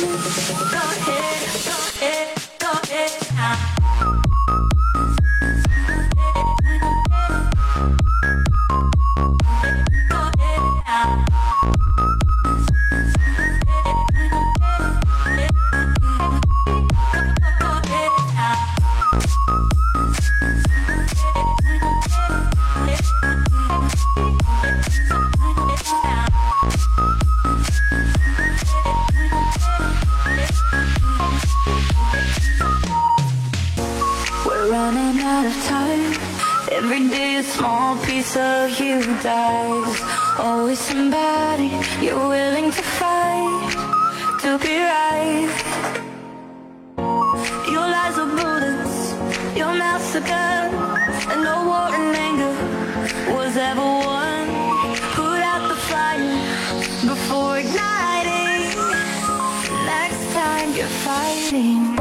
Thank you. We're running out of time. Every day a small piece of you dies. Always somebody you're willing to fight to be right. Your lies are bullets, your mouth's a gun, and no war and anger was ever won. Put out the fire before igniting. Fighting.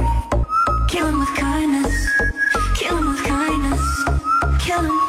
Kill him with kindness. Kill him with kindness. Kill him.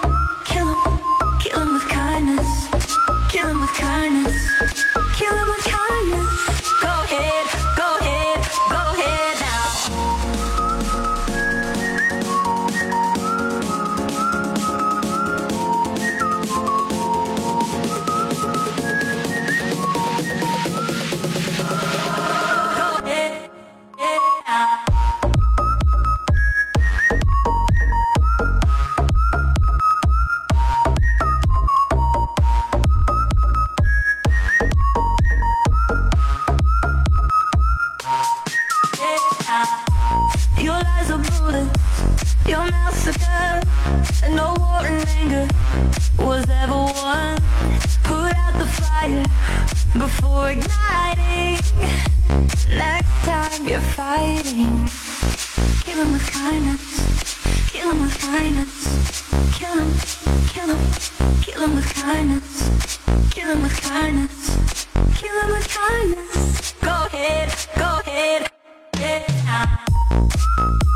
Your lies are bullets, your mouth's a gun, and no war and anger was ever won. Put out the fire before igniting. Next time you're fighting, kill him with kindness, kill him with kindness, kill him, kill him, kill him with kindness, kill him with kindness, kill him with kindness. Go ahead, go ahead, Música